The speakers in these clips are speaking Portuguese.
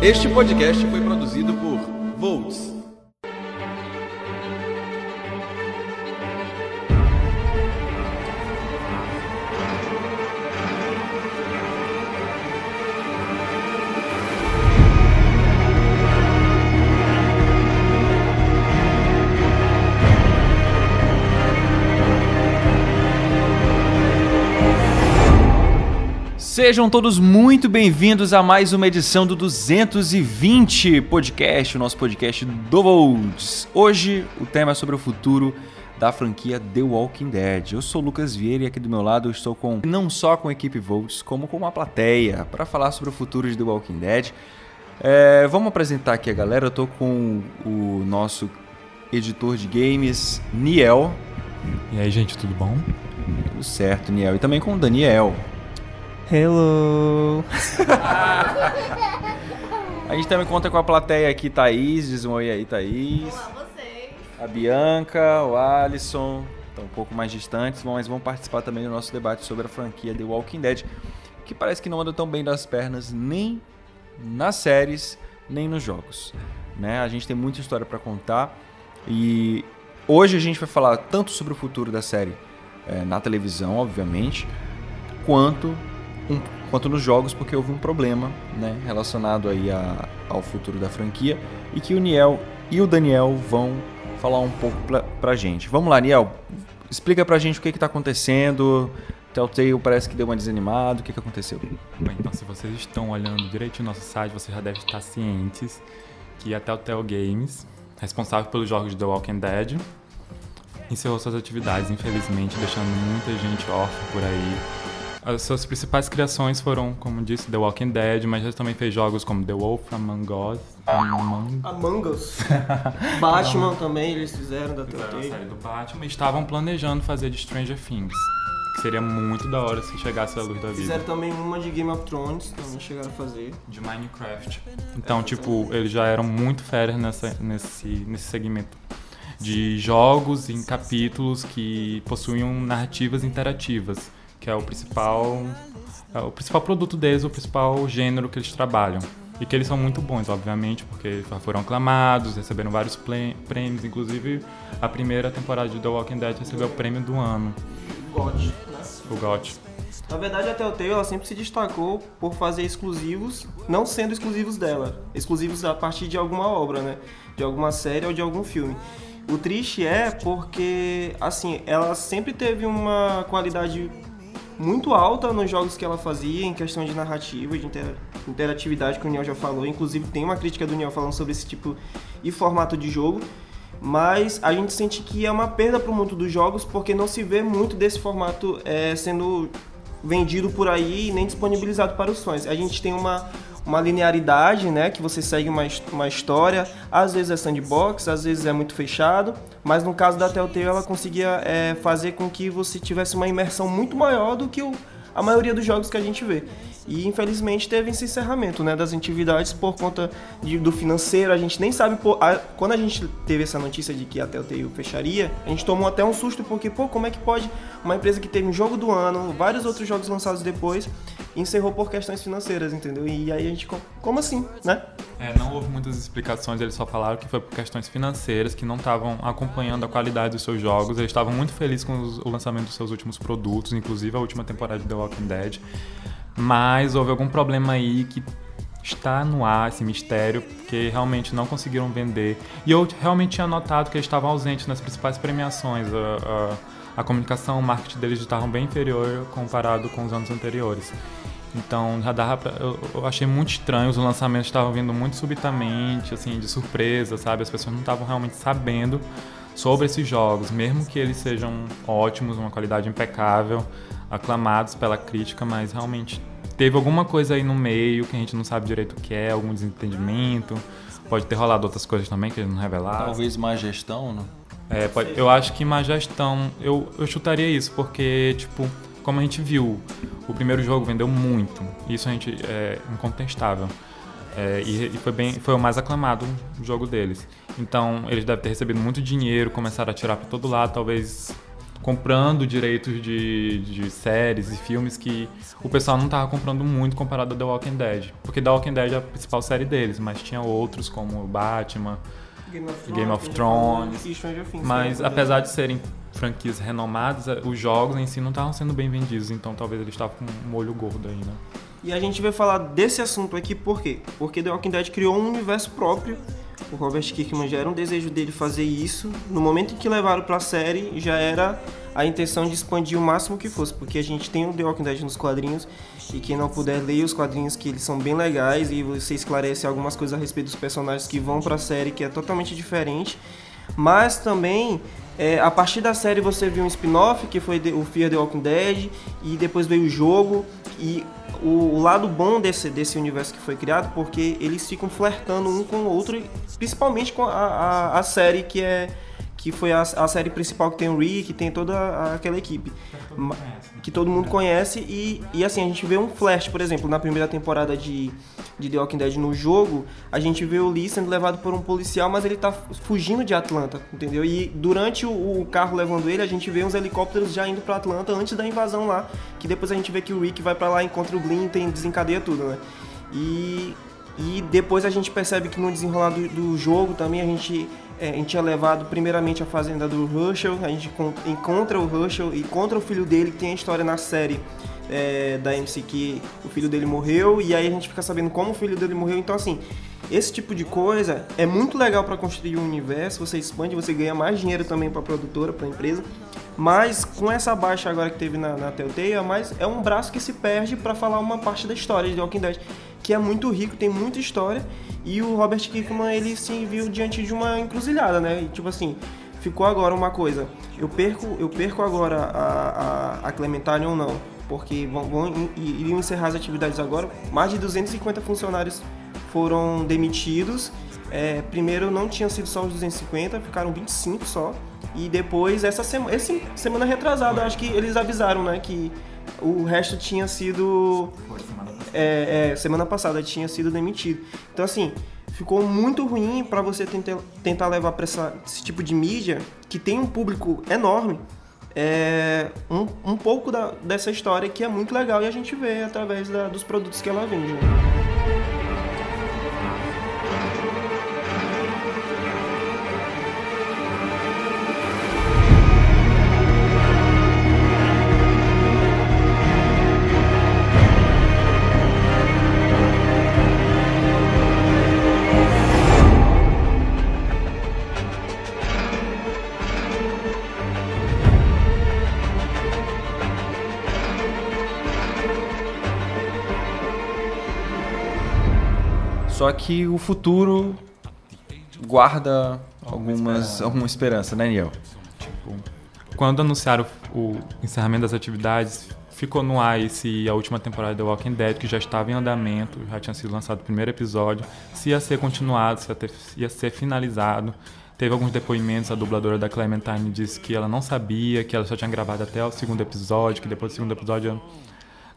Este podcast foi Sejam todos muito bem-vindos a mais uma edição do 220 Podcast, o nosso podcast do Volts. Hoje o tema é sobre o futuro da franquia The Walking Dead. Eu sou o Lucas Vieira e aqui do meu lado eu estou com não só com a equipe Volts, como com uma plateia para falar sobre o futuro de The Walking Dead. É, vamos apresentar aqui a galera. Eu estou com o nosso editor de games, Niel. E aí, gente, tudo bom? Tudo certo, Niel. E também com o Daniel. Hello! A gente também conta com a plateia aqui, Thaís. Diz um oi aí, Thaís. Olá, vocês. A Bianca, o Alisson. Estão um pouco mais distantes, mas vão participar também do nosso debate sobre a franquia The Walking Dead, que parece que não anda tão bem das pernas nem nas séries, nem nos jogos. Né? A gente tem muita história para contar e hoje a gente vai falar tanto sobre o futuro da série é, na televisão, obviamente, quanto um, quanto nos jogos, porque houve um problema né, relacionado aí a, ao futuro da franquia e que o Niel e o Daniel vão falar um pouco pra, pra gente. Vamos lá, Niel, explica pra gente o que que tá acontecendo. Telltale parece que deu uma desanimada, o que que aconteceu? Bem, então, se vocês estão olhando direito no nosso site, vocês já devem estar cientes que a Telltale Games, responsável pelos jogos de The Walking Dead, encerrou suas atividades, infelizmente, deixando muita gente órfã por aí. As suas principais criações foram, como disse, The Walking Dead, mas já também fez jogos como The Wolf, Among Us, Among... Among Us. Batman também eles fizeram da Fizeram a série do Batman e estavam planejando fazer de Stranger Things, que seria muito da hora se chegasse à luz da vida. Fizeram também uma de Game of Thrones, também chegaram a fazer. de Minecraft. Então, tipo, eles já eram muito férias nessa, nesse, nesse segmento de jogos em capítulos que possuíam narrativas interativas, que é o principal, é o principal produto deles, o principal gênero que eles trabalham. E que eles são muito bons, obviamente, porque foram aclamados, receberam vários prêmios, inclusive a primeira temporada de The Walking Dead recebeu o prêmio do ano, God, né? o GOT. Na verdade, a Telltale ela sempre se destacou por fazer exclusivos, não sendo exclusivos dela, exclusivos a partir de alguma obra, né? De alguma série ou de algum filme. O triste é porque, assim, ela sempre teve uma qualidade muito alta nos jogos que ela fazia, em questão de narrativa, de intera- interatividade, que o Niel já falou. Inclusive, tem uma crítica do Niel falando sobre esse tipo e formato de jogo. Mas a gente sente que é uma perda para o mundo dos jogos, porque não se vê muito desse formato é, sendo vendido por aí e nem disponibilizado para os fãs. A gente tem uma, uma linearidade, né? Que você segue uma, uma história, às vezes é sandbox, às vezes é muito fechado, mas no caso da Telltale ela conseguia é, fazer com que você tivesse uma imersão muito maior do que o, a maioria dos jogos que a gente vê. E infelizmente teve esse encerramento né, das atividades por conta de- do financeiro. A gente nem sabe. pô, a- quando a gente teve essa notícia de que a Telltale fecharia, a gente tomou até um susto, porque, pô, como é que pode uma empresa que teve um jogo do ano, vários outros jogos lançados depois, encerrou por questões financeiras, entendeu? E aí a gente. co- Como assim, né? É, não houve muitas explicações, eles só falaram que foi por questões financeiras, que não estavam acompanhando a qualidade dos seus jogos. Eles estavam muito felizes com os- o lançamento dos seus últimos produtos, inclusive a última temporada de The Walking Dead. Mas houve algum problema aí que está no ar, esse mistério, porque realmente não conseguiram vender. E eu realmente tinha notado que eles estavam ausentes nas principais premiações. A, a, a comunicação, o marketing deles estavam bem inferior comparado com os anos anteriores. Então já dava pra, eu, eu achei muito estranho, os lançamentos estavam vindo muito subitamente, assim, de surpresa, sabe? As pessoas não estavam realmente sabendo sobre esses jogos, mesmo que eles sejam ótimos, uma qualidade impecável, aclamados pela crítica, mas realmente teve alguma coisa aí no meio que a gente não sabe direito o que é, algum desentendimento. Pode ter rolado outras coisas também que eles não revelaram. Talvez má gestão, né? É, pode- eu acho que má gestão, eu, eu chutaria isso, porque, tipo, como a gente viu, o primeiro jogo vendeu muito. Isso a gente é incontestável. É, e, e foi bem, foi o mais aclamado jogo deles. Então, eles devem ter recebido muito dinheiro, começaram a tirar para todo lado, talvez comprando direitos de, de séries e filmes que o pessoal não tava comprando muito comparado a The Walking Dead. Porque The Walking Dead é a principal série deles, mas tinha outros como Batman, Game of Game of Thrones, Things, mas né? apesar de serem franquias renomadas, eh, os jogos em si não estavam sendo bem vendidos, então talvez eles estavam com um molho gordo aí, né? E a gente vai falar desse assunto aqui por quê? Porque The Walking Dead criou um universo próprio. O Robert Kirkman já era um desejo dele fazer isso. No momento em que levaram pra série, já era a intenção de expandir o máximo que fosse, porque a gente tem o The Walking Dead nos quadrinhos e quem não puder ler os quadrinhos que eles são bem legais e você esclarece algumas coisas a respeito dos personagens que vão pra série que é totalmente diferente. Mas também é, a partir da série você viu um spin-off que foi o Fear the Walking Dead e depois veio o jogo e o, lado bom desse, desse universo que foi criado porque eles ficam flertando um com o outro, principalmente com a, a, a série que é que foi a, a série principal que tem o Rick, que tem toda a- aquela equipe Ma- que todo mundo conhece e, e assim a gente vê um flash, por exemplo, na primeira temporada de, de The Walking Dead no jogo, a gente vê o Lee sendo levado por um policial, mas ele tá fugindo de Atlanta, entendeu? E durante o, o carro levando ele, a gente vê uns helicópteros já indo pra Atlanta antes da invasão lá, que depois a gente vê que o Rick vai pra lá, encontra o Glenn e desencadeia tudo, né? E, e depois a gente percebe que no desenrolar do, do jogo também a gente, é, a gente é levado primeiramente à fazenda do Herschel, a gente con- encontra o Herschel e encontra o filho dele, que tem a história na série é, da MC que o filho dele morreu, e aí a gente fica sabendo como o filho dele morreu. Então, assim, esse tipo de coisa é muito legal para construir um universo, você expande, você ganha mais dinheiro também para a produtora, para a empresa. Mas com essa baixa agora que teve na, na é, mais, é um braço que se perde para falar uma parte da história de Walking Dead, que é muito rico, tem muita história, e o Robert Kirkman ele se viu diante de uma encruzilhada, né? E, tipo assim, ficou agora uma coisa, eu perco, eu perco agora a, a, a Clementine ou não? Porque vão, vão iriam encerrar as atividades agora, mais de 250 funcionários foram demitidos. É, primeiro não tinham sido só os 250, ficaram 25 só. E depois, essa semana, esse, semana retrasada, acho que eles avisaram, né, que o resto tinha sido. É, é, semana passada tinha sido demitido. Então, assim, ficou muito ruim para você tentar, tentar levar para esse tipo de mídia, que tem um público enorme, é, um, um pouco da- dessa história que é muito legal e a gente vê através da- dos produtos que ela vende. né? Que o futuro guarda algumas, alguma esperança, né, Niel? Quando anunciaram o o encerramento das atividades, ficou no ar se a última temporada de The Walking Dead, que já estava em andamento, já tinha sido lançado o primeiro episódio, se ia ser continuado, se ia, ter- ia ser finalizado. Teve alguns depoimentos, a dubladora da Clementine disse que ela não sabia, que ela só tinha gravado até o segundo episódio, que depois do segundo episódio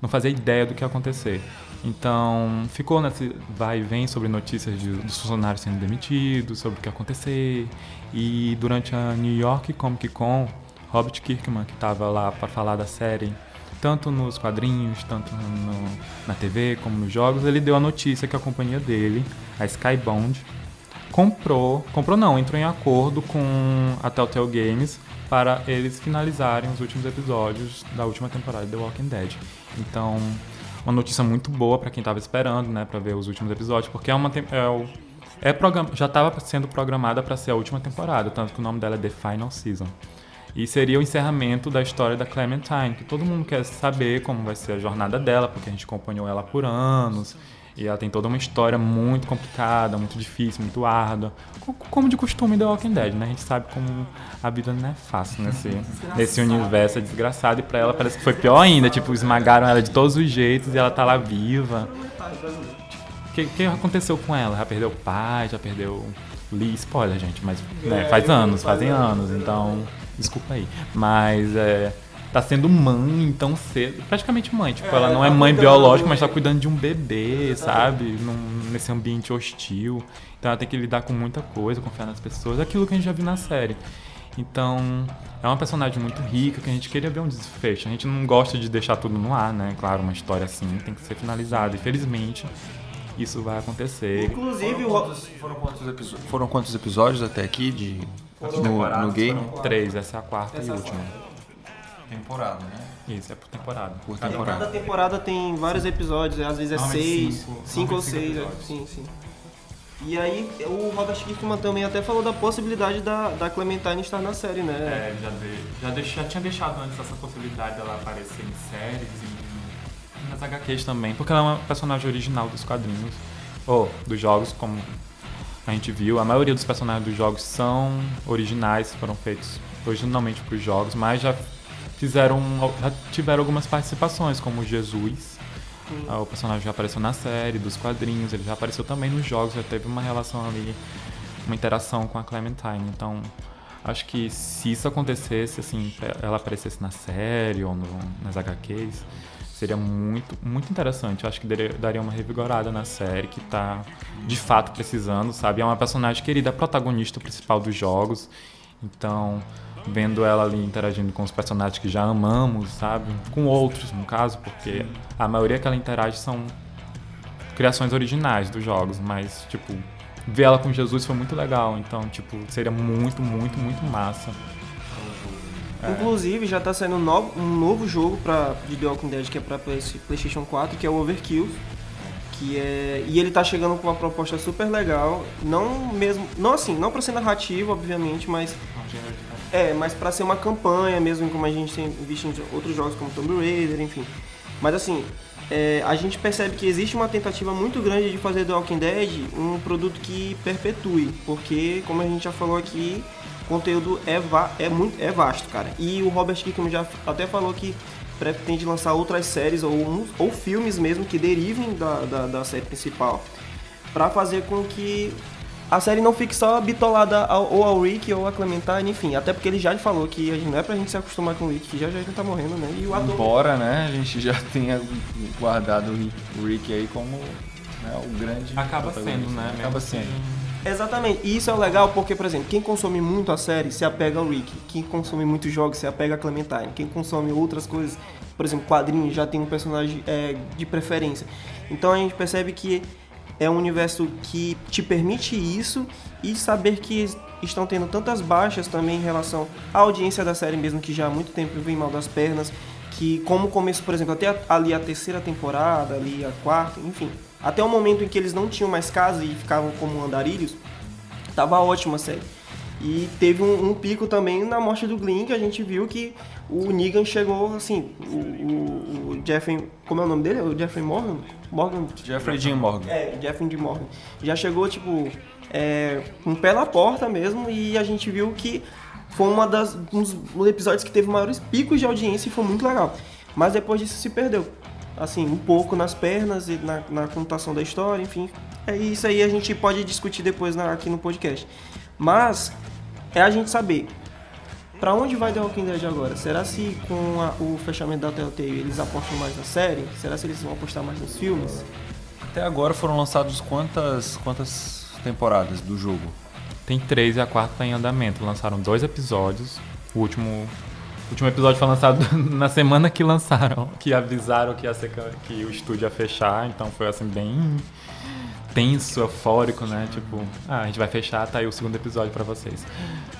não fazia ideia do que ia acontecer. Então, ficou nesse vai e vem sobre notícias de, dos funcionários sendo demitidos, sobre o que ia acontecer. E durante a New York Comic Con, Robert Kirkman, que estava lá para falar da série, tanto nos quadrinhos, tanto no- na TV como nos jogos, ele deu a notícia que a companhia dele, a Skybound, comprou, comprou não, entrou em acordo com a Telltale Games para eles finalizarem os últimos episódios da última temporada de The Walking Dead. Então, uma notícia muito boa para quem estava esperando, né, para ver os últimos episódios, porque é uma é o- é program- já estava sendo programada para ser a última temporada, tanto que o nome dela é The Final Season. E seria o encerramento da história da Clementine, que todo mundo quer saber como vai ser a jornada dela, porque a gente acompanhou ela por anos. E ela tem toda uma história muito complicada, muito difícil, muito árdua. Co- Como de costume da Walking Dead, né? A gente sabe como a vida não é fácil nesse, nesse universo, é desgraçado. E pra ela parece que foi pior ainda. Tipo, esmagaram ela de todos os jeitos e ela tá lá viva. O que, que aconteceu com ela? Já perdeu o pai, já perdeu Lee. Spoiler, gente, mas né, faz anos, fazem anos, então desculpa aí. Mas é, tá sendo mãe tão cedo, praticamente mãe. Tipo, ela não é mãe biológica, mas tá cuidando de um bebê, sabe? Num- nesse ambiente hostil. Então ela tem que lidar com muita coisa, confiar nas pessoas, aquilo que a gente já viu na série. Então, é uma personagem muito rica que a gente queria ver um desfecho. A gente não gosta de deixar tudo no ar, né? Claro, uma história assim tem que ser finalizada. E felizmente isso vai acontecer. Inclusive, Foram quantos, foram quantos episo- foram quantos episódios até aqui de, no, no game? Três, essa é a quarta Essa e é a última. Temporada, né? Isso, é por temporada. Por Cada- temporada. cada temporada tem vários episódios, às vezes é Normalmente seis, cinco, cinco ou cinco seis. é. Sim, sim. E aí, o Robert Kirkman também até falou da possibilidade da, da Clementine estar na série, né? É, já, de- já, deix- já tinha deixado antes essa possibilidade dela aparecer em séries e nas HQs também, porque ela é uma personagem original dos quadrinhos, ou dos jogos, como a gente viu. A maioria dos personagens dos jogos são originais, foram feitos originalmente para os jogos, mas já fizeram, já tiveram algumas participações, como Jesus. Ah, O personagem já apareceu na série, dos quadrinhos, ele já apareceu também nos jogos, já teve uma relação ali, uma interação com a Clementine. Então, acho que se isso acontecesse, assim, ela aparecesse na série ou no- nas HQs, seria muito, muito interessante. Eu acho que daria, uma revigorada na série, que tá de fato precisando, sabe? É uma personagem querida, é a protagonista principal dos jogos. Então, vendo ela ali interagindo com os personagens que já amamos, sabe? Com outros, no caso, porque a maioria que ela interage são criações originais dos jogos, mas, tipo, ver ela com Jesus foi muito legal. Então, tipo, seria muito, muito, muito massa. Inclusive, já tá saindo um novo, um novo jogo pra, de The Walking Dead que é pra Play- PlayStation 4, que é o Overkill. Que é, e ele tá chegando com uma proposta super legal. Não mesmo. Não assim, não pra ser narrativo, obviamente, mas. É, mas pra ser uma campanha mesmo, como a gente tem visto em outros jogos como Tomb Raider, enfim. Mas assim, é, a gente percebe que existe uma tentativa muito grande de fazer do Walking Dead um produto que perpetue, porque, como a gente já falou aqui, o conteúdo é, va é, muito, é vasto, cara. E o Robert Kirkman já até falou que pretende lançar outras séries ou, ou filmes mesmo que derivem da, da, da série principal, pra fazer com que a série não fique só bitolada ao, ou ao Rick ou a Clementine, enfim. Até porque ele já falou que a gente- não é pra gente se acostumar com o Rick, que já já ele tá morrendo, né? E o ator. Embora, né, a gente já tenha guardado o Rick, o Rick aí como né, o grande Acaba sendo, né? Acaba que- sendo. Exatamente. E isso é o legal porque, por exemplo, quem consome muito a série se apega ao Rick. Quem consome muitos jogos se apega a Clementine. Quem consome outras coisas, por exemplo, quadrinhos, já tem um personagem é, de preferência. Então a gente percebe que é um universo que te permite isso e saber que estão tendo tantas baixas também em relação à audiência da série mesmo, que já há muito tempo vem mal das pernas, que como começo, por exemplo, até ali a terceira temporada, ali a quarta, enfim, até o momento em que eles não tinham mais casa e ficavam como andarilhos, tava ótima a série. E teve um, um pico também na morte do Glenn, que a gente viu que o Negan chegou, assim, o, o, o Jeffrey, como é o nome dele? O Jeffrey Morgan? Morgan? Jeffrey Dean Morgan. É, Jeffrey D. Morgan. Já chegou, tipo, é, com o pé na porta mesmo e a gente viu que foi uma das, um dos episódios que teve maiores picos de audiência e foi muito legal. Mas depois disso se perdeu. Assim, um pouco nas pernas e na, na contação da história, enfim. É isso aí a gente pode discutir depois na- aqui no podcast. Mas é a gente saber Pra onde vai The Walking Dead agora? Será se com a- o fechamento da Telltale eles apostam mais na série? Será se eles vão apostar mais nos filmes? Até agora foram lançados quantas, quantas temporadas do jogo? Tem três e a quarta tá em andamento. Lançaram dois episódios. O último, o último episódio foi lançado na semana que lançaram, que avisaram que, ia ser, que o estúdio ia fechar. Então foi assim, bem tenso, eufórico, né? Tipo, ah, a gente vai fechar, tá aí o segundo episódio pra vocês.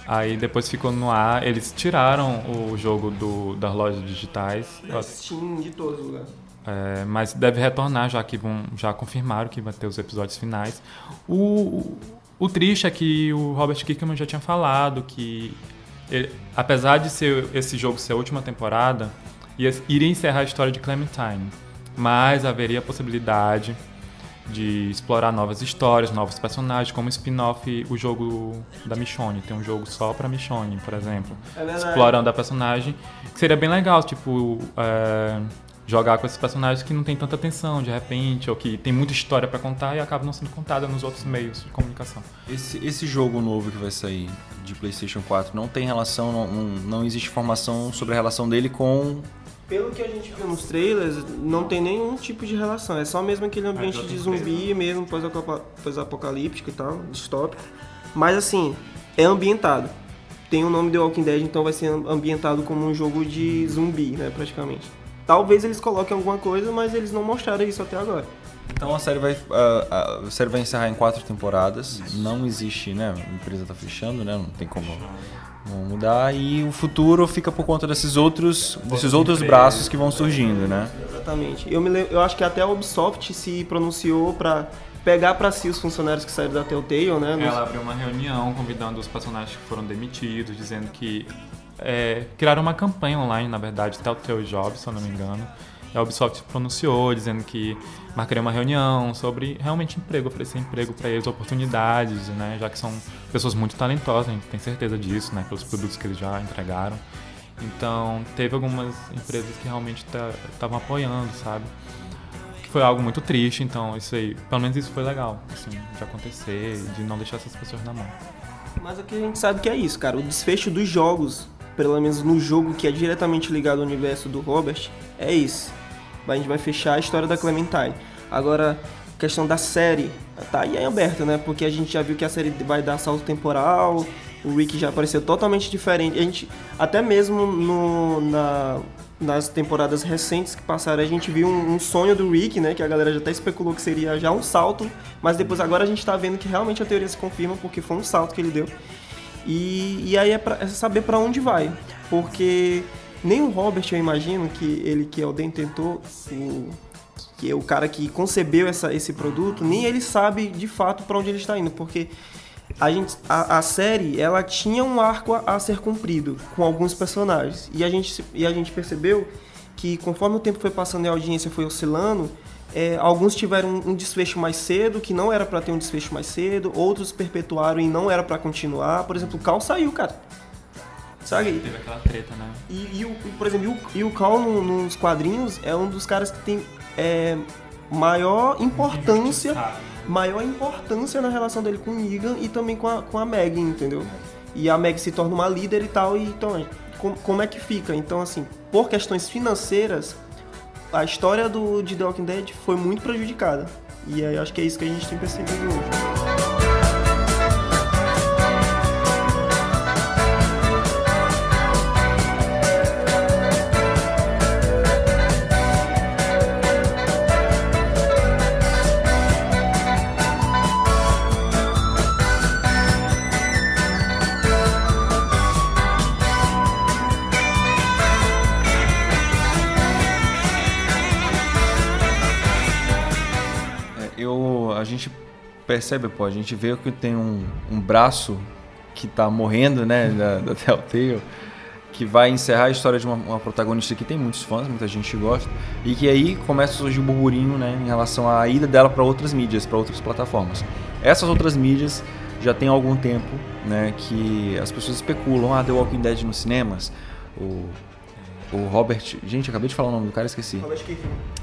Aí depois ficou no ar. Eles tiraram o jogo do, das lojas digitais. Eu Steam de todos os lugares. é, mas deve retornar, já que vão, já confirmaram que vai ter os episódios finais. O, o triste é que o Robert Kirkman já tinha falado que, ele- apesar de ser esse jogo ser a última temporada, ia, iria encerrar a história de Clementine. Mas haveria a possibilidade de explorar novas histórias, novos personagens, como spin-off o jogo da Michonne. Tem um jogo só pra Michonne, por exemplo É explorando a personagem. Que seria bem legal, tipo, é, jogar com esses personagens que não tem tanta atenção de repente, ou que tem muita história pra contar e acaba não sendo contada nos outros meios de comunicação. Esse, esse jogo novo que vai sair de PlayStation 4 não tem relação, não, não existe informação sobre a relação dele com. Pelo que a gente viu nos trailers, não tem nenhum tipo de relação. É só mesmo aquele ambiente de zumbi mesmo, pós-apoca- pós-apocalíptico e tal, distópico. Mas assim, é ambientado. tem o nome The Walking Dead, então vai ser ambientado como um jogo de zumbi, né, praticamente. Talvez eles coloquem alguma coisa, mas eles não mostraram isso até agora. Então a série vai, a, a série vai encerrar em quatro temporadas. Não existe, né? A empresa tá fechando, né? Não tem como vão mudar e o futuro fica por conta desses outros, desses outros braços que vão surgindo, né? Exatamente. Eu, me lembro, eu acho que até a Ubisoft se pronunciou para pegar para si os funcionários que saíram da Telltale, né? Nos... Ela abriu uma reunião convidando os personagens que foram demitidos, dizendo que é, criaram uma campanha online, na verdade, Telltale Jobs, se eu não me engano. E a Ubisoft pronunciou, dizendo que marcaria uma reunião sobre realmente emprego, oferecer emprego para eles, oportunidades, né? Já que são pessoas muito talentosas, a gente tem certeza disso, né? Pelos produtos que eles já entregaram. Então, teve algumas empresas que realmente estavam apoiando, sabe? Que foi algo muito triste, então isso aí, pelo menos isso foi legal, assim, de acontecer, de não deixar essas pessoas na mão. Mas o que a gente sabe que é isso, cara, o desfecho dos jogos, pelo menos no jogo que é diretamente ligado ao universo do Robert, é isso a gente vai fechar a história da Clementine. Agora, questão da série, tá aí aberta, né? Porque a gente já viu que a série vai dar salto temporal, o Rick já apareceu totalmente diferente. A gente, até mesmo no, na, nas temporadas recentes que passaram, a gente viu um, um, sonho do Rick, né? Que a galera já até especulou que seria já um salto, mas depois agora a gente tá vendo que realmente a teoria se confirma porque foi um salto que ele deu. E, e aí é, pra, é saber para onde vai, porque nem o Robert, eu imagino, que ele que é o detentor, o, que é o cara que concebeu essa, esse produto, nem ele sabe de fato para onde ele está indo, porque a, gente, a, a, série ela tinha um arco a, a, ser cumprido com alguns personagens e a gente, e a gente percebeu que conforme o tempo foi passando e a audiência foi oscilando, é, alguns tiveram um, desfecho mais cedo, que não era para ter um desfecho mais cedo, outros perpetuaram e não era para continuar. Por exemplo, o Cal saiu, cara. Sabe? Teve aquela treta, né? E, e o, por exemplo, e o, e Cal no, nos quadrinhos é um dos caras que tem é, maior importância maior importância na relação dele com o Negan e também com a, com a Meg, entendeu? E a Meg se torna uma líder e tal, e então, como, como é que fica? Então, assim, por questões financeiras, a história do, de The Walking Dead foi muito prejudicada. E aí, acho que é isso que a gente tem percebido hoje. Percebe, pô, a gente vê que tem um, um braço que tá morrendo, né, da, da Telltale, que vai encerrar a história de uma, uma, protagonista que tem muitos fãs, muita gente gosta, e que aí começa a surgir um burburinho, né, em relação à ida dela para outras mídias, para outras plataformas. Essas outras mídias já tem algum tempo, né, que as pessoas especulam, ah, The Walking Dead nos cinemas, o o Robert. Gente, acabei de falar o nome do cara, esqueci.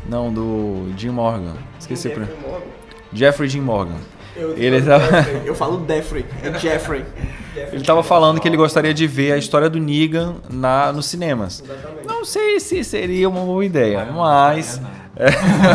Não, do Jim Morgan. Esqueci. Jeffrey Morgan. Jeffrey Jim Morgan. Eu, ele tava... eu falo Jeffrey, é Jeffrey. ele estava falando que ele gostaria de ver a história do Negan na, nos cinemas. Exatamente. Não sei se seria uma boa ideia, mas. É.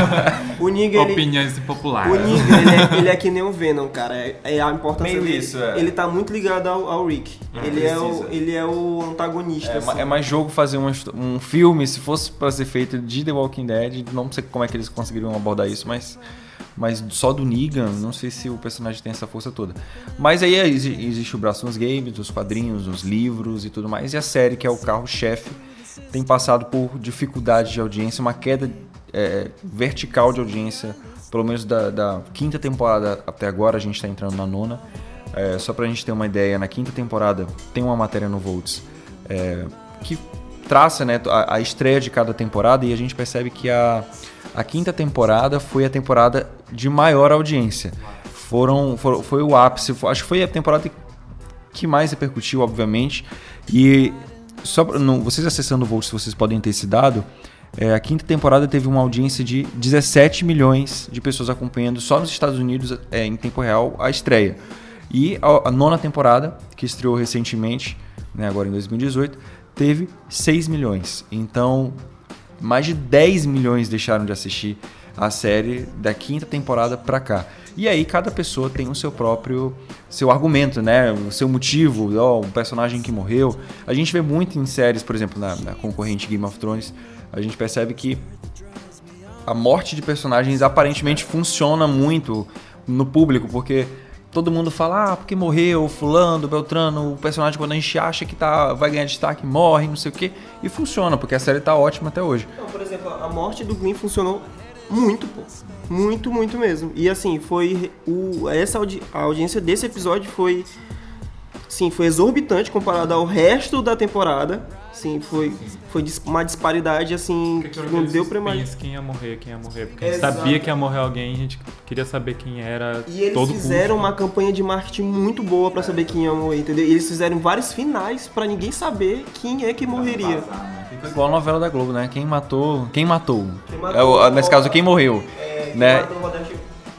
o Negan. Opiniões ele... populares. O Negan, ele é, ele é, que nem o Venom, cara. É, é a importância Meio dele. Isso, é. Ele tá muito ligado ao, ao Rick. ele, é o, ele é o antagonista. É, assim. é mais jogo fazer um, um filme, se fosse para ser feito de The Walking Dead. Não sei como é que eles conseguiriam abordar isso, mas mas só do Negan, não sei se o personagem tem essa força toda. Mas aí existe o braço nos games, nos quadrinhos, nos livros e tudo mais, e a série, que é o carro-chefe, tem passado por dificuldade de audiência, uma queda é, vertical de audiência, pelo menos da, da, quinta temporada até agora, a gente está entrando na nona. É, só pra gente ter uma ideia, na quinta temporada tem uma matéria no Volts é, que traça né, a, a estreia de cada temporada e a gente percebe que a a quinta temporada foi a temporada de maior audiência. Foram, for, foi o ápice, acho que foi a temporada que mais repercutiu, obviamente. E só no, vocês acessando o Volt, vocês podem ter esse dado. É, a quinta temporada teve uma audiência de 17 milhões de pessoas acompanhando só nos Estados Unidos é, em tempo real a estreia. E a, a nona temporada, que estreou recentemente, né, agora em 2018, teve 6 milhões. Então mais de 10 milhões deixaram de assistir a série da quinta temporada pra cá. E aí cada pessoa tem o seu próprio seu argumento, né? O seu motivo, ó, o personagem que morreu. A gente vê muito em séries, por exemplo, na, na concorrente Game of Thrones, a gente percebe que a morte de personagens aparentemente funciona muito no público, porque todo mundo fala, ah, porque morreu fulano, beltrano, o personagem quando a gente acha que tá, vai ganhar destaque, morre, não sei o quê. E funciona, porque a série tá ótima até hoje. Não, por exemplo, a morte do Glenn funcionou muito, pô. Muito, muito mesmo. E assim, foi o essa audi a audiência desse episódio foi sim, foi exorbitante comparado ao resto da temporada. Sim, foi, foi uma disparidade assim Porque que não deu pra imaginar. suspense, Quem ia morrer, quem ia morrer. Porque a gente sabia que ia morrer alguém, a gente queria saber quem era E eles todo fizeram custo. uma campanha de marketing muito boa pra saber quem ia morrer, entendeu? E eles fizeram vários finais pra ninguém saber quem é que morreria. Igual a novela da Globo, né? Quem matou, quem matou. Quem matou. É o- nesse caso, quem morreu. É, né? matou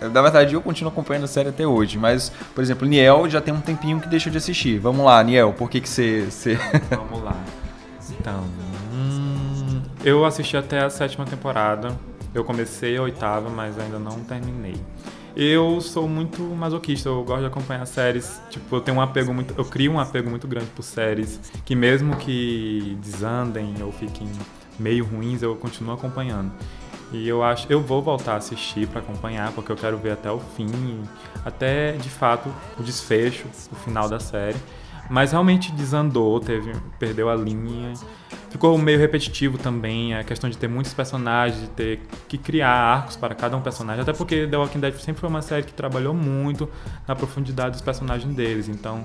Na verdade, eu continuo acompanhando a série até hoje, mas, por exemplo, Niel já tem um tempinho que deixou de assistir. Vamos lá, Niel, por que que você... você... Vamos lá. Então, hum, eu assisti até a sétima temporada. Eu comecei a oitava, mas ainda não terminei. Eu sou muito masoquista, eu gosto de acompanhar séries. Tipo, eu tenho um apego muito. Eu crio um apego muito grande por séries que mesmo que desandem ou fiquem meio ruins, eu continuo acompanhando. E eu acho, eu vou voltar a assistir para acompanhar, porque eu quero ver até o fim, até de fato o desfecho, o final da série. Mas realmente desandou, teve, perdeu a linha. Ficou meio repetitivo também, a questão de ter muitos personagens, de ter que criar arcos para cada um personagem. Até porque The Walking Dead sempre foi uma série que trabalhou muito na profundidade dos personagens deles. Então,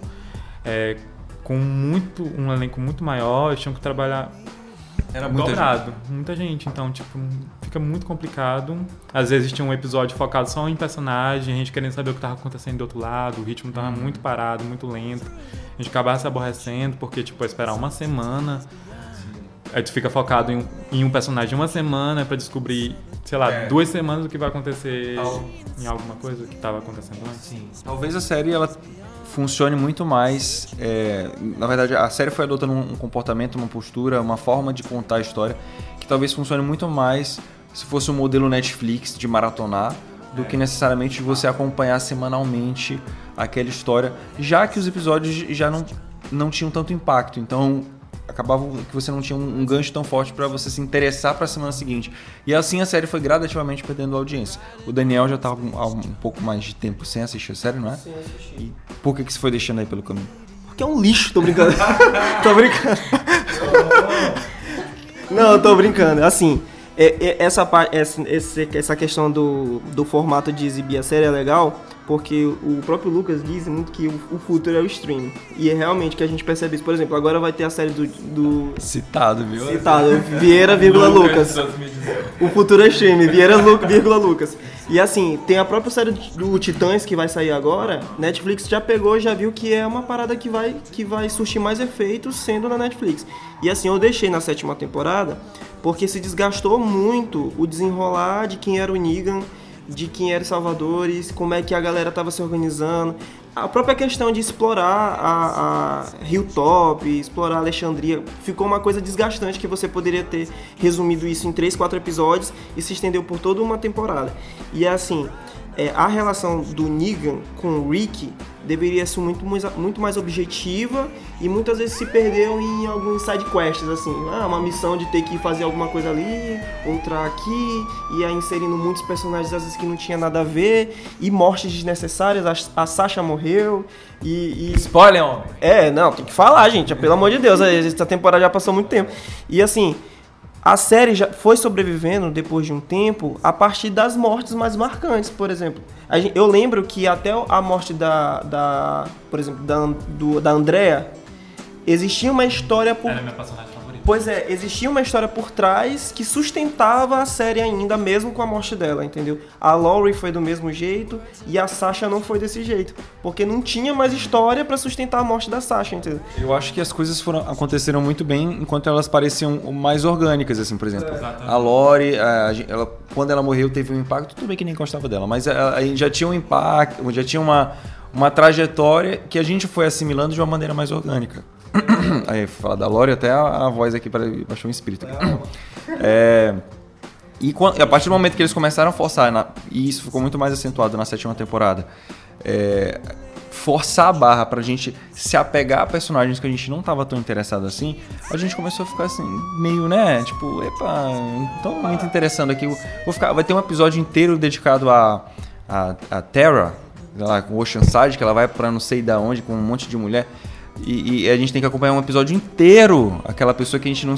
é, com muito um elenco muito maior, eles tinham que trabalhar Era muita dobrado, muita gente. Então, tipo, fica muito complicado. Às vezes tinha um episódio focado só em personagem, a gente querendo saber o que estava acontecendo do outro lado, o ritmo tava muito parado, muito lento. A gente acabava se aborrecendo, porque, tipo, é esperar uma semana. Aí tu fica focado em um, em um personagem uma semana pra descobrir, sei lá, É. duas semanas o que vai acontecer Tal. em alguma coisa que tava acontecendo antes. Talvez a série ela funcione muito mais. é, na verdade, a série foi adotando um comportamento, uma postura, uma forma de contar a história que talvez funcione muito mais se fosse um modelo Netflix de maratonar do que necessariamente de você acompanhar semanalmente aquela história, já que os episódios já não, não tinham tanto impacto. Então acabava que você não tinha um, um gancho tão forte para você se interessar para a semana seguinte. E assim a série foi gradativamente perdendo audiência. O Daniel já estava há um, um pouco mais de tempo sem assistir a série, não é? Sim, assisti. E por que, que você foi deixando aí pelo caminho? Porque é um lixo, tô brincando. tô brincando. Não, eu tô brincando. Assim, essa, pa- essa, essa questão do, do formato de exibir a série é legal, porque o próprio Lucas diz muito que o, futuro é o stream. E é realmente que a gente percebe isso. Por exemplo, agora vai ter a série do, do Citado, viu? citado, Vieira, vírgula, Lucas. O futuro é stream, Vieira, vírgula, Lucas. E assim, tem a própria série do Titãs que vai sair agora. Netflix já pegou já viu que é uma parada que vai, que vai surtir mais efeitos sendo na Netflix. E assim, eu deixei na sétima temporada porque se desgastou muito o desenrolar de quem era o Negan, de quem era os Salvadores, como é que a galera tava se organizando. A própria questão de explorar a, a Hilltop, explorar Alexandria, ficou uma coisa desgastante que você poderia ter resumido isso em 3, 4 episódios e se estendeu por toda uma temporada. E assim, é, a relação do Negan com o Rick deveria ser muito, mais- muito mais objetiva e muitas vezes se perdeu em alguns side quests, assim, ah, uma missão de ter que fazer alguma coisa ali, entrar aqui, e aí inserindo muitos personagens às vezes que não tinha nada a ver, e mortes desnecessárias, a, a Sasha morreu, e, e Spoiler, homem! é, não, tem que falar, gente. Pelo amor de Deus, essa temporada já passou muito tempo. E assim, a série já foi sobrevivendo depois de um tempo a partir das mortes mais marcantes, por exemplo. Eu lembro que até a morte da, da por exemplo, da, do, da Andrea, existia uma história por Era minha personagem. Pois é, existia uma história por trás que sustentava a série ainda, mesmo com a morte dela, entendeu? A Laurie foi do mesmo jeito e a Sasha não foi desse jeito. Porque não tinha mais história pra sustentar a morte da Sasha, entendeu? Eu acho que as coisas foram, aconteceram muito bem enquanto elas pareciam mais orgânicas, assim, por exemplo. Exatamente. A Lori, a ela, quando ela morreu, teve um impacto, tudo bem que nem gostava dela, mas a, a já tinha um impacto, já tinha uma, uma trajetória que a gente foi assimilando de uma maneira mais orgânica. Aí, falar da Lori, até a, a voz aqui para baixou um espírito. aqui. É, E quando- a partir do momento que eles começaram a forçar, na- e isso ficou muito mais acentuado na sétima temporada, é, forçar a barra pra gente se apegar a personagens que a gente não tava tão interessado assim, a gente começou a ficar assim, meio, né? Tipo, epa, não tô muito interessando aqui. Vou ficar, vai ter um episódio inteiro dedicado a, a, a Terra, lá com Oceanside, que ela vai pra não sei da onde, com um monte de mulher. E, e a gente tem que acompanhar um episódio inteiro aquela pessoa que a gente não,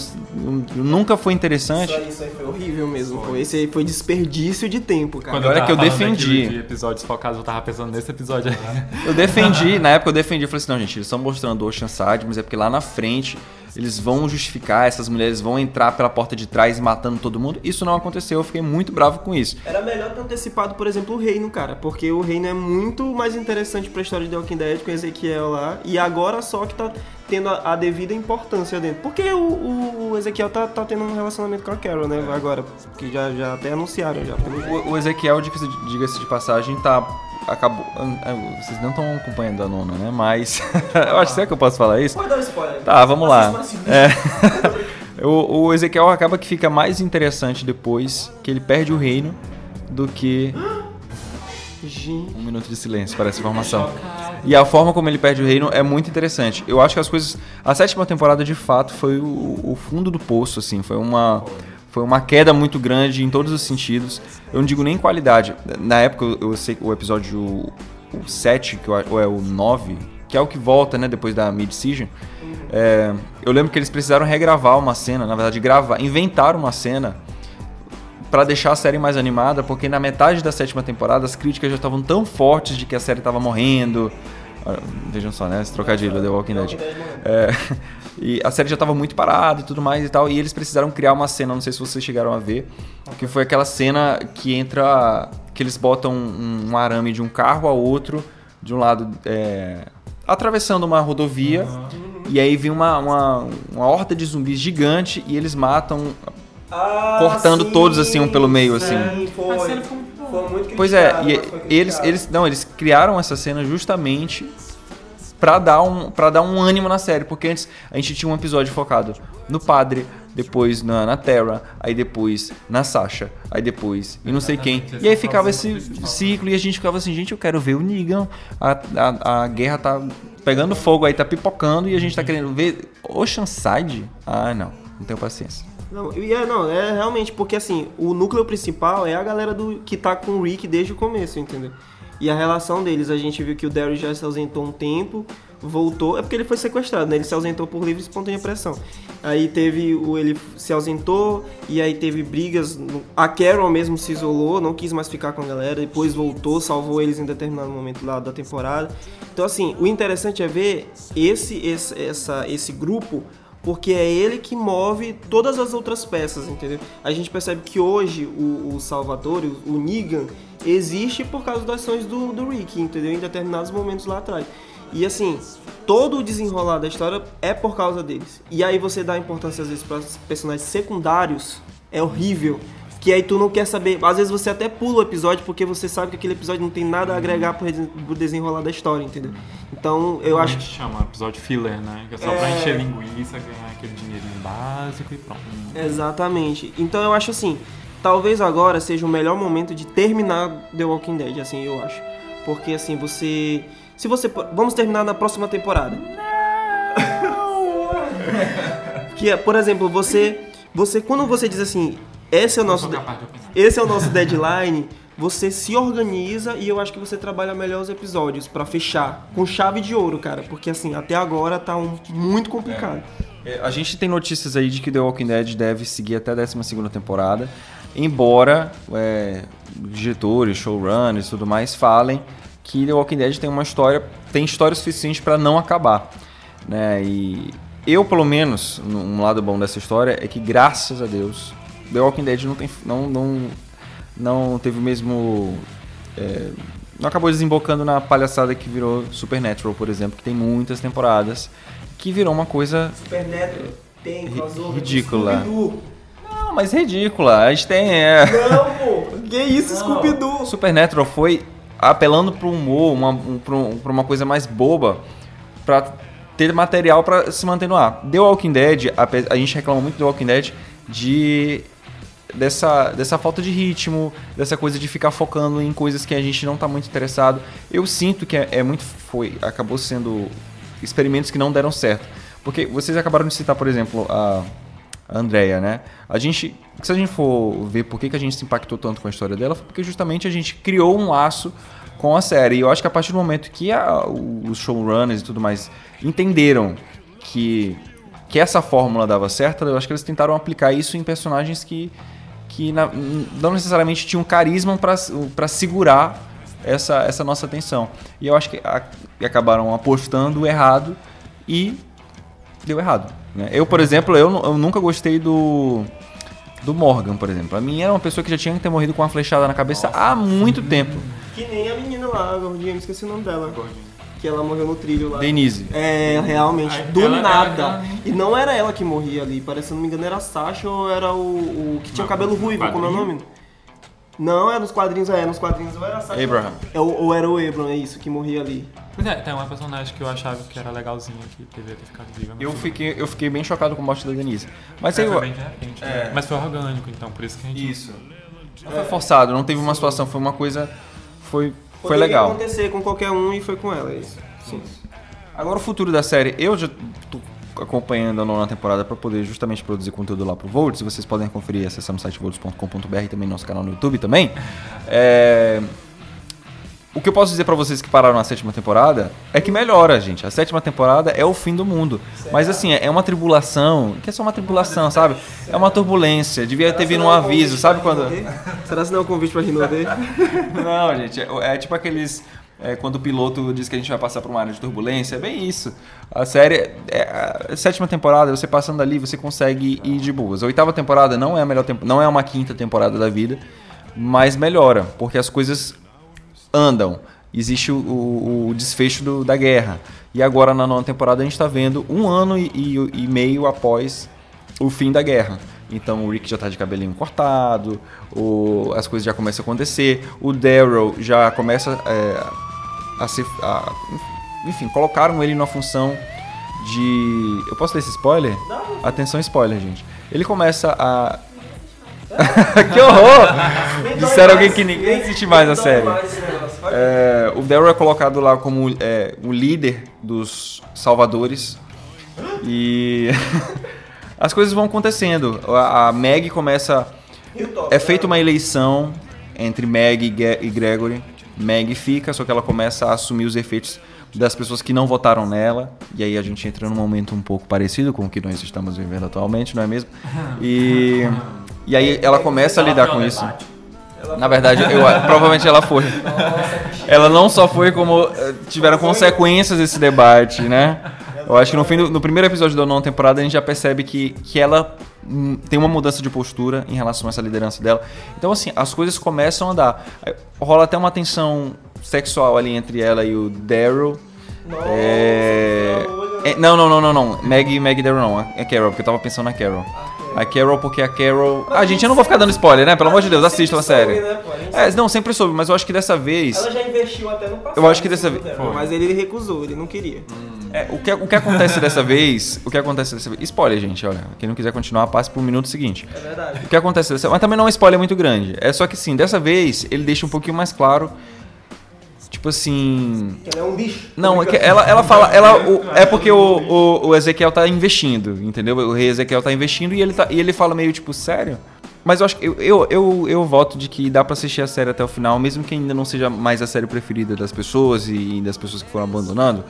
nunca foi interessante. Isso aí, isso aí foi horrível mesmo. Pô. Esse aí foi desperdício de tempo, cara. Quando que eu defendi. De episódios focados, eu tava pensando nesse episódio aí. Eu defendi, na época eu defendi, eu falei assim, não, gente, eles estão mostrando o Oceanside, mas é porque lá na frente eles vão justificar, essas mulheres vão entrar pela porta de trás matando todo mundo. Isso não aconteceu, eu fiquei muito bravo com isso. Era melhor ter antecipado, por exemplo, o Reino, cara. Porque o Reino é muito mais interessante pra história de The Walking Dead com Ezequiel lá. E agora só que tá tendo a, a devida importância dentro. Porque o, o- o Ezequiel tá, tá tendo um relacionamento com a Carol, né? Agora. Que já, já até anunciaram já. O, o Ezequiel, diga-se de passagem, tá. Acabou. ah, Vocês não estão acompanhando a nona, né? Mas. eu acho será que eu posso falar isso? Pode dar um spoiler. Tá, vamos lá. É. o, o Ezequiel acaba que fica mais interessante depois que ele perde o reino do que Gente. Um minuto de silêncio para essa informação. E a forma como ele perde o reino é muito interessante. Eu acho que as coisas. A sétima temporada, de fato, foi o, o fundo do poço, assim. Foi uma. Foi uma queda muito grande em todos os sentidos. Eu não digo nem qualidade. Na época, eu sei que o episódio o 7, que eu ou é o 9, que é o que volta, né, depois da mid-season. é, eu lembro que eles precisaram regravar uma cena, na verdade, gravar, inventar uma cena Pra deixar a série mais animada, porque na metade da sétima temporada as críticas já estavam tão fortes de que a série tava morrendo. Ah, Vejam só, né? Esse trocadilho The Walking Dead. É, e a série já tava muito parada e tudo mais e tal. E eles precisaram criar uma cena, não sei se vocês chegaram a ver, que foi aquela cena que entra. que eles botam um, um arame de um carro a outro, de um lado. é, atravessando uma rodovia. E aí vem uma, uma, uma horda de zumbis gigante e eles matam Ah, Cortando todos, assim, um pelo meio, assim. Sim, foi. A cena foi muito boa. Foi muito Pois é, e eles, eles, não, eles criaram essa cena justamente pra dar um, para dar um ânimo na série, porque antes a gente tinha um episódio focado no padre, depois na, na Terra, aí depois na Sasha, aí depois e não sei quem. E aí ficava esse ciclo e a gente ficava assim, gente, eu quero ver o Negan, a, a, a guerra tá pegando fogo aí, tá pipocando e a gente tá querendo ver Oceanside? Ah, não, não tenho paciência. Não, e é, não, é realmente, porque assim, o núcleo principal é a galera do que tá com o Rick desde o começo, entendeu? E a relação deles, a gente viu que o Daryl já se ausentou um tempo, voltou, é porque ele foi sequestrado, né? Ele se ausentou por livre e espontânea pressão. Aí teve o ele se ausentou e aí teve brigas, a Carol mesmo se isolou, não quis mais ficar com a galera, depois voltou, salvou eles em determinado momento lá da temporada. Então assim, o interessante é ver esse esse essa esse grupo porque é ele que move todas as outras peças, entendeu? A gente percebe que hoje o, o Salvatore, o, o Negan, existe por causa das ações do, do Rick, entendeu? Em determinados momentos lá atrás. E assim, todo o desenrolar da história é por causa deles. E aí você dá importância às vezes para personagens secundários, é horrível. Que aí tu não quer saber. Às vezes você até pula o episódio porque você sabe que aquele episódio não tem nada a agregar pro desenrolar da história, entendeu? Então eu a acho gente chama episódio filler, né? Que é só É. pra encher linguiça, ganhar aquele dinheirinho básico e pronto. Exatamente. Então eu acho assim, talvez agora seja o melhor momento de terminar The Walking Dead, assim, eu acho. Porque assim, você se você vamos terminar na próxima temporada. que é, por exemplo, você você quando você diz assim, esse é o nosso pensamento. esse é o nosso deadline, você se organiza e eu acho que você trabalha melhor os episódios pra fechar com chave de ouro, cara, porque assim, até agora tá um, muito complicado. É, A gente tem notícias aí de que The Walking Dead deve seguir até a 12 temporada, embora é, diretores, showrunners e tudo mais falem que The Walking Dead tem uma história, tem história suficiente para não acabar, né? E eu, pelo menos, um lado bom dessa história é que graças a Deus The Walking Dead não tem, não, não, não teve o mesmo é, não acabou desembocando na palhaçada que virou Supernatural, por exemplo, que tem muitas temporadas, que virou uma coisa Supernatural tem crossover ridícula. Não, mas ridícula. A gente tem. É... Não, pô. Que isso, Scooby-Doo? Supernatural foi apelando pro humor, uma, um, pra, um- pra uma coisa mais boba, pra ter material pra se manter no ar. The Walking Dead, a, a gente reclama muito do Walking Dead de dessa, dessa falta de ritmo, dessa coisa de ficar focando em coisas que a gente não tá muito interessado. Eu sinto que é, é muito. Foi. Acabou sendo experimentos que não deram certo. Porque vocês acabaram de citar, por exemplo, a, a Andrea, né? A gente. Se a gente for ver por que, que a gente se impactou tanto com a história dela, foi porque justamente a gente criou um laço com a série. E eu acho que a partir do momento que a, os showrunners e tudo mais entenderam que que essa fórmula dava certo, eu acho que eles tentaram aplicar isso em personagens que, que na, não necessariamente tinham carisma para segurar essa, essa nossa atenção. E eu acho que a, acabaram apostando errado e deu errado. Né? Eu, por exemplo, eu, eu nunca gostei do do Morgan, por exemplo. A mim era uma pessoa que já tinha que ter morrido com uma flechada na cabeça Nossa. há muito tempo. Que nem a menina lá, a gordinha, esqueci o nome dela. Gordinha que ela morreu no trilho lá. Denise. É, realmente, do ela, nada. Ela, ela, e não era ela que morria ali, parece, se não me engano, era a Sasha ou era o, o que tinha o cabelo ruivo, como é o nome? Não, é nos quadrinhos, é, nos quadrinhos ou era a Sasha. Abraham. É, ou, ou era o Abraham, é isso, que morria ali. Pois é, tem uma personagem que eu achava que era legalzinha que deveria ter ficado viva. Eu fiquei, eu fiquei bem chocado com a morte da Denise. Mas é, eu... foi bem de repente, é. né? Mas foi orgânico, então, por isso que a gente... Isso. Não foi forçado, não teve uma situação, foi uma coisa... Foi, foi legal. acontecer com qualquer um e foi com ela, é isso. Sim. Agora o futuro da série, eu já tô acompanhando a nona temporada para poder justamente produzir conteúdo lá pro Volts. Vocês podem conferir acessando o site volts.com.br e também nosso canal no YouTube também. É... O que eu posso dizer para vocês que pararam na sétima temporada é que melhora, gente. A sétima temporada é o fim do mundo. Mas assim, é uma tribulação, que é só uma tribulação, sabe? É uma turbulência. Devia ter vindo um aviso, sabe quando. Será que não é um convite pra Rinode? não, gente. É, é tipo aqueles é, quando o piloto diz que a gente vai passar por uma área de turbulência. É bem isso. A série, é, a sétima temporada, você passando ali, você consegue ir de boas. A oitava temporada não é a melhor tempo, não é uma quinta temporada da vida, mas melhora, porque as coisas andam. Existe o, o, o desfecho do, da guerra. E agora na nona temporada a gente está vendo um ano e, e, e meio após o fim da guerra. Então o Rick já tá de cabelinho cortado, o, as coisas já começam a acontecer, o Daryl já começa é, a ser. A, enfim, colocaram ele numa função de. Eu posso ler esse spoiler? Não. Atenção, spoiler, gente. Ele começa a. que horror! Disseram alguém que ninguém assiste mais a série. É, o Daryl é colocado lá como é, o líder dos salvadores. E as coisas vão acontecendo. A, Meg começa. É feita uma eleição entre Meg e Gregory. Meg fica, só que ela começa a assumir os efeitos das pessoas que não votaram nela. E aí a gente entra num momento um pouco parecido com o que nós estamos vivendo atualmente, não é mesmo? E, e aí ela começa a lidar com isso. Na verdade, eu, provavelmente ela foi. Ela não só foi, como eh, tiveram consequências esse debate, né? Eu acho que no, fim do, no primeiro episódio da nona temporada a gente já percebe que, que ela hum, tem uma mudança de postura em relação a essa liderança dela. Então, assim, as coisas começam a andar. Rola até uma tensão sexual ali entre ela e o Daryl. É... É, não, não, não, não, não. Meg, Meg Daryl não. É Carol, porque eu tava pensando na Carol. A Carol, porque a Carol. Ah, gente, eu não vou ficar dando spoiler, né? Pelo amor de Deus, assistam a série. Né, é, não, sempre soube, mas eu acho que dessa vez. Ela já investiu até no passado. Eu acho que dessa vez. Mas ele recusou, ele não queria. Hum. É, o, que, o que acontece dessa vez. O que acontece dessa vez. Spoiler, gente, olha. Quem não quiser continuar, passe pro minuto seguinte. É verdade. O que acontece dessa Mas também não é um spoiler muito grande. É só que sim, dessa vez ele deixa um pouquinho mais claro tipo assim. Ela é um bicho. Não, é ela, ela fala. Ela, o, é porque o, o, o, Ezequiel tá investindo, entendeu? O rei Ezequiel tá investindo e ele, tá, e ele fala meio tipo, sério? Mas eu acho que eu, eu, eu, eu voto de que dá para assistir a série até o final, mesmo que ainda não seja mais a série preferida das pessoas e das pessoas que foram abandonando.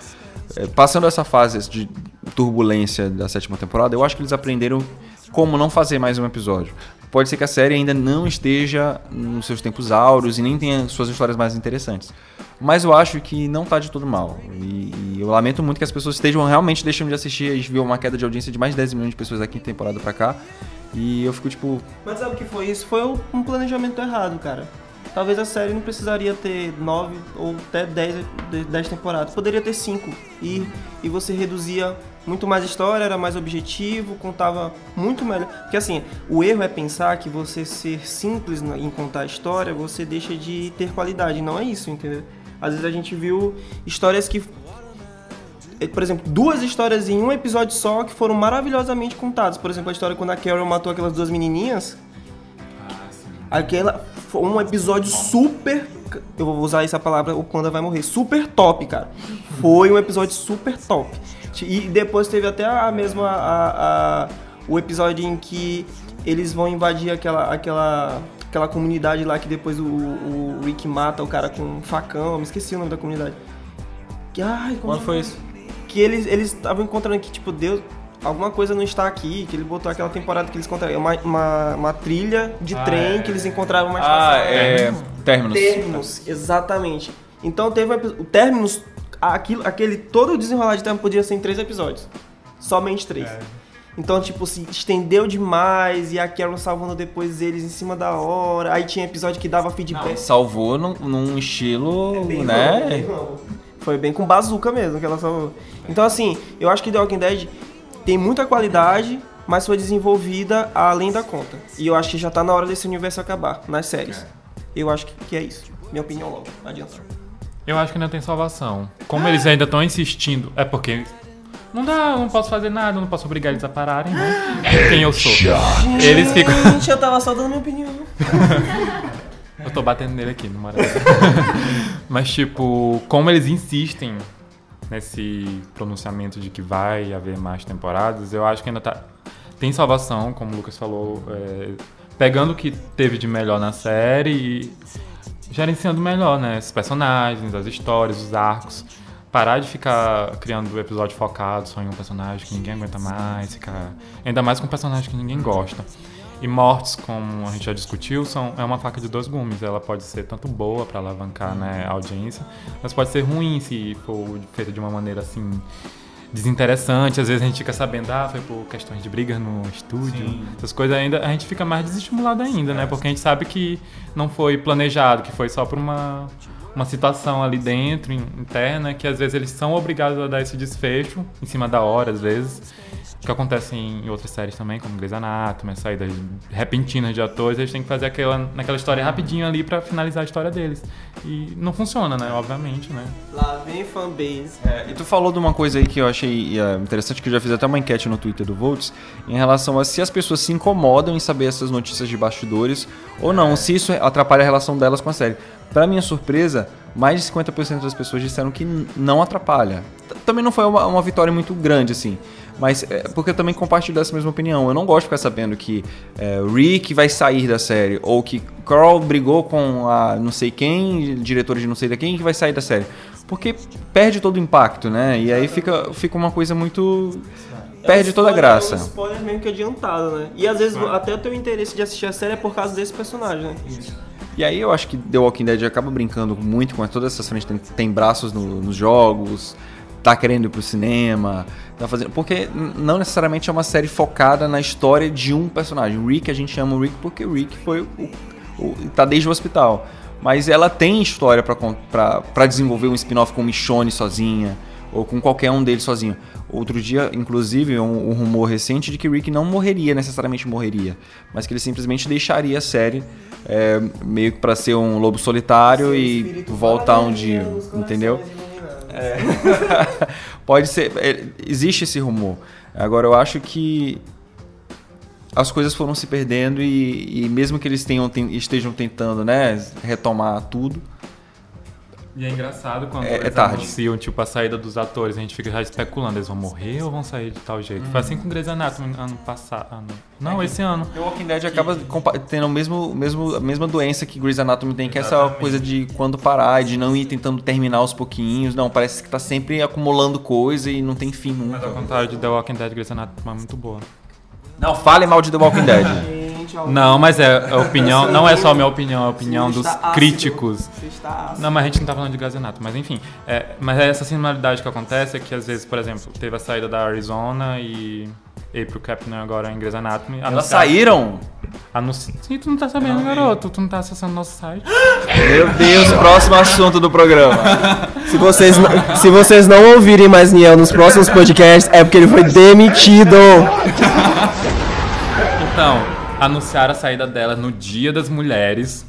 É, passando essa fase de turbulência da sétima temporada, eu acho que eles aprenderam como não fazer mais um episódio. Pode ser que a série ainda não esteja nos seus tempos áureos e nem tenha suas histórias mais interessantes. Mas eu acho que não tá de todo mal. E, e, eu lamento muito que as pessoas estejam realmente deixando de assistir. A gente viu uma queda de audiência de mais de 10 milhões de pessoas aqui em temporada pra cá. E eu fico tipo. Mas sabe o que foi isso? Foi um planejamento errado, cara. Talvez a série não precisaria ter 9 ou até 10, 10 temporadas. Poderia ter 5. E, e você reduzia muito mais história, era mais objetivo, contava muito melhor. Porque assim, o erro é pensar que você ser simples em contar a história, você deixa de ter qualidade. Não é isso, entendeu? Às vezes a gente viu histórias que. Eh, por exemplo, duas histórias em um episódio só que foram maravilhosamente contadas. Por exemplo, a história quando a Carol matou aquelas duas menininhas. Aquela foi um episódio super. Eu vou usar essa palavra, o Panda vai morrer. Super top, cara. Foi um episódio super top. E depois teve até a mesma. A, a- o episódio em que eles vão invadir aquela. aquela aquela comunidade lá que depois o, o Rick mata o cara com um facão, me esqueci o nome da comunidade. Que, ai, como Quando foi isso? que eles eles estavam encontrando que tipo Deus alguma coisa não está aqui que ele botou aquela temporada que eles encontraram uma, uma, uma trilha de Ah, trem é. que eles encontraram uma Ah, é. Terminus. Terminus, exatamente. Então teve um o Terminus, aquilo, aquele todo o desenrolar de Terminus podia ser em três episódios. Somente três. É. Então, tipo, se estendeu demais e a Carol salvando depois eles em cima da hora. Aí tinha episódio que dava feedback. Salvou num, num estilo, Bem né? bem novo. Foi bem com bazuca mesmo que ela salvou. Então, assim, eu acho que The Walking Dead tem muita qualidade, mas foi desenvolvida além da conta. E eu acho que já tá na hora desse universo acabar, nas séries. Eu acho que, que é isso. Minha opinião logo. Não adianta. Eu acho que ainda tem salvação. Como eles ainda estão insistindo, é porque não dá, eu não posso fazer nada, eu não posso obrigar eles a pararem, né? Quem eu sou? Eles ficam. Gente, eu tava só dando minha opinião. Eu tô batendo nele aqui, no Maravilha. Mas, tipo, como eles insistem nesse pronunciamento de que vai haver mais temporadas, eu acho que ainda tá. Tem salvação, como o Lucas falou, é, pegando o que teve de melhor na série e gerenciando melhor, né? Esses personagens, as histórias, os arcos. Parar de ficar criando episódio focado só em um personagem que ninguém aguenta mais, ficar. Ainda mais com um personagem que ninguém gosta. E mortes, como a gente já discutiu, são, é uma faca de dois gumes. Ela pode ser tanto boa para alavancar né, a audiência, mas pode ser ruim se for feita de uma maneira assim desinteressante. Às vezes a gente fica sabendo, ah, foi por questões de brigas no estúdio, essas coisas ainda, a gente fica mais desestimulado ainda, né? Porque a gente sabe que não foi planejado, que foi só por uma uma situação ali dentro, in- interna, que às vezes eles são obrigados a dar esse desfecho em cima da hora, às vezes. Que acontece em outras séries também, como Grey's Anatomy, saídas repentinas de atores, eles têm que fazer aquela, naquela história rapidinho ali pra finalizar a história deles. E não funciona, né? Obviamente, né? Lá vem fanbase. É, e tu falou de uma coisa aí que eu achei é, interessante, que eu já fiz até uma enquete no Twitter do Volts, em relação a se as pessoas se incomodam em saber essas notícias de bastidores ou não, se isso atrapalha a relação delas com a série. Pra minha surpresa, mais de 50% das pessoas disseram que não atrapalha. Também não foi uma, uma vitória muito grande, assim. Mas é porque eu também compartilho dessa mesma opinião. Eu não gosto de ficar sabendo que é, Rick vai sair da série, ou que Carl brigou com a não sei quem, diretor de não sei da quem, que vai sair da série. Porque perde todo o impacto, né? E aí fica, fica uma coisa muito. Perde toda a graça. É um spoiler meio que adiantado, né? E às vezes até o teu interesse de assistir a série é por causa desse personagem, né? E aí eu acho que The Walking Dead acaba brincando muito com todas essas frentes, tem, tem braços no- nos jogos, tá querendo ir pro cinema, tá fazendo. Porque não necessariamente é uma série focada na história de um personagem. O Rick, a gente chama o Rick porque o Rick foi o. o tá desde o hospital. Mas ela tem história pra desenvolver um spin-off com Michonne sozinha, ou com qualquer um deles sozinho. Outro dia, inclusive, um, um rumor recente de que Rick não morreria, necessariamente morreria, mas que ele simplesmente deixaria a série é, meio que pra ser um lobo solitário Seu e voltar um dia, entendeu? Iluminados. Pode ser, é, existe esse rumor. Agora eu acho que as coisas foram se perdendo e, e mesmo que eles tenham, ten- estejam tentando, né, retomar tudo, E é engraçado quando É- é eles tarde. anunciam, tipo, a saída dos atores, a gente fica já especulando, eles vão morrer ou vão sair de tal jeito. Foi assim com Grey's Anatomy ano passado. ano- Não, esse ano. The Walking Dead acaba compa- tendo o mesmo, mesmo, a mesma doença que Grey's Anatomy tem, que é essa coisa de quando parar, de não ir tentando terminar aos pouquinhos. Não, parece que tá sempre acumulando coisa e não tem fim Mas nunca. ao contrário de The Walking Dead, Grey's Anatomy é muito boa. Não, fale mal de The Walking Dead. Gente, ao- Não, mas é a opinião, não é só a minha opinião, é a opinião dos ácido. críticos. Não, mas a gente não tá falando de Anatomy, mas enfim. É, mas é essa similaridade que acontece é que às vezes, por exemplo, teve a saída da Arizona e April Captain agora em Grey's Anatomy. Elas anunciaram- saíram? Anunci... Sim, tu não tá sabendo, garoto. Tu não tá acessando nosso site. Meu Deus, próximo assunto do programa. Se vocês, não- se vocês não ouvirem mais Niel nos próximos podcasts, é porque ele foi demitido. Então, anunciaram a saída dela no Dia das Mulheres.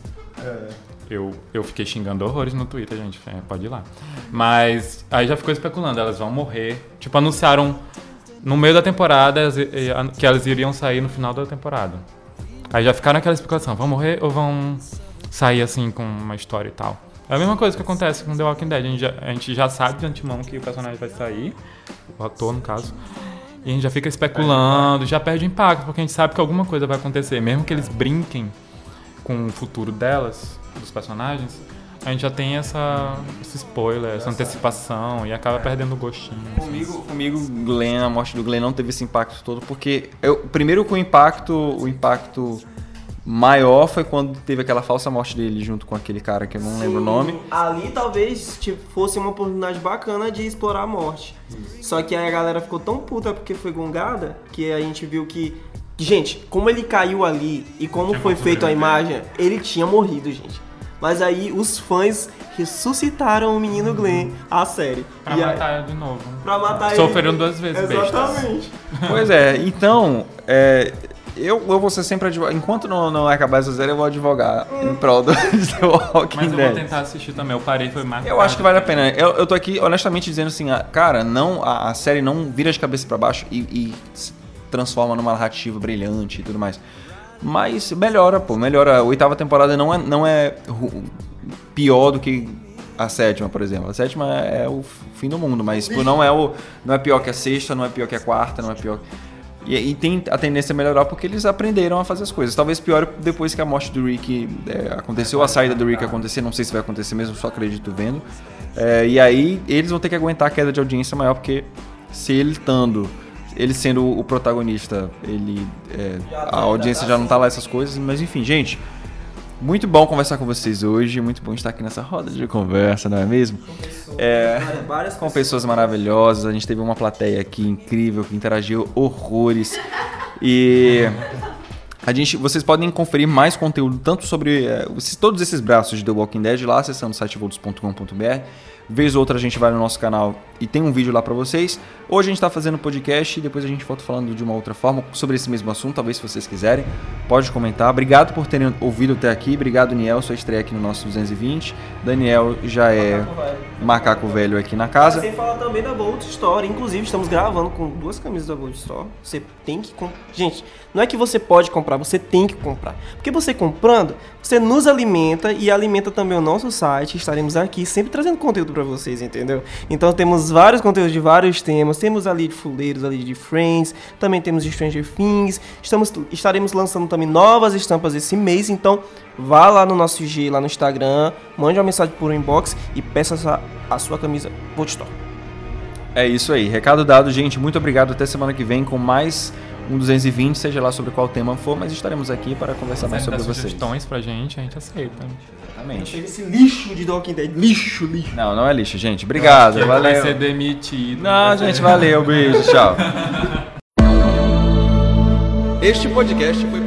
Eu, eu fiquei xingando horrores no Twitter, gente. é, pode ir lá. Mas aí já ficou especulando, elas vão morrer. Tipo, anunciaram no meio da temporada que elas iriam sair no final da temporada. Aí já ficaram naquela especulação, vão morrer ou vão sair assim com uma história e tal. É a mesma coisa que acontece com The Walking Dead. A gente já, a gente já sabe de antemão que o personagem vai sair, o ator no caso. E a gente já fica especulando, já perde impacto, porque a gente sabe que alguma coisa vai acontecer. Mesmo que eles brinquem com o futuro delas, dos personagens, a gente já tem essa, esse spoiler, essa antecipação e acaba perdendo o gostinho. Comigo, comigo, Glenn, a morte do Glenn não teve esse impacto todo, porque eu, primeiro com o impacto, o impacto maior foi quando teve aquela falsa morte dele junto com aquele cara que eu não lembro o nome. Ali talvez tipo, fosse uma oportunidade bacana de explorar a morte. Só que aí a galera ficou tão puta porque foi gongada que a gente viu que. Gente, como ele caiu ali e como Tinha foi feita a né? imagem, ele tinha morrido, gente. Mas aí os fãs ressuscitaram o menino Glenn, a série. Pra E aí- matar de novo. pra matar ele. Sofreram duas vezes, bestas. Exatamente. Pois é, então, é, eu, eu vou ser sempre advogado. Enquanto não, não acabar essa série, eu vou advogar em prol do The Walking Mas eu vou Dead. tentar assistir também. Eu parei, foi mais. Eu acho que vale a pena. Eu, eu tô aqui honestamente dizendo assim, ah, cara, não, a, a série não vira de cabeça pra baixo e, e se transforma numa narrativa brilhante e tudo mais. Mas melhora, pô, melhora. A oitava temporada não é, não é pior do que a sétima, por exemplo. A sétima é o fim do mundo, mas pô, não é o não é pior que a sexta, não é pior que a quarta, não é pior. E, e tem a tendência a melhorar porque eles aprenderam a fazer as coisas. Talvez pior depois que a morte do Rick é, aconteceu, a saída do Rick acontecer. Não sei se vai acontecer mesmo, só acredito vendo. É, e aí eles vão ter que aguentar a queda de audiência maior porque se ele estando, ele sendo o protagonista, ele é, a audiência já não tá lá essas coisas. Mas enfim, gente. Muito bom conversar com vocês hoje, muito bom estar aqui nessa roda de conversa, não é mesmo? É, Várias com pessoas maravilhosas, a gente teve uma plateia aqui incrível que interagiu horrores. E a gente, vocês podem conferir mais conteúdo tanto sobre esses- todos esses braços de The Walking Dead lá acessando o site volts.com.br. Vez ou outra a gente vai no nosso canal e tem um vídeo lá pra vocês. Hoje a gente tá fazendo podcast e depois a gente volta falando de uma outra forma sobre esse mesmo assunto, talvez se vocês quiserem. Pode comentar. Obrigado por terem ouvido até aqui. Obrigado, Niel, sua estreia aqui no nosso 220. Daniel já é macaco velho aqui na casa. Sem falar também da Volt Store. Inclusive, estamos gravando com duas camisas da Volt Store. Você tem que comprar. Gente, não é que você pode comprar, você tem que comprar. Porque você comprando, você nos alimenta e alimenta também o nosso site. Estaremos aqui sempre trazendo conteúdo pra vocês, entendeu? Então temos vários conteúdos de vários temas. Temos ali de Fuleiros, ali de Friends. Também temos de Stranger Things. Estamos, estaremos lançando também novas estampas esse mês. Então vá lá no nosso IG, lá no Instagram. Mande uma mensagem por um inbox e peça a sua camisa Store. É isso aí. Recado dado, gente. Muito obrigado. Até semana que vem com mais um 220, seja lá sobre qual tema for, mas estaremos aqui para conversar mais sobre vocês. sugestões pra gente, a gente aceita. Exatamente. Esse lixo de Walking Dead, lixo, lixo. Não, não é lixo, gente. Obrigado. Ele vai ser Valeu. demitido. Não, gente, valeu. Beijo. Tchau. Este podcast foi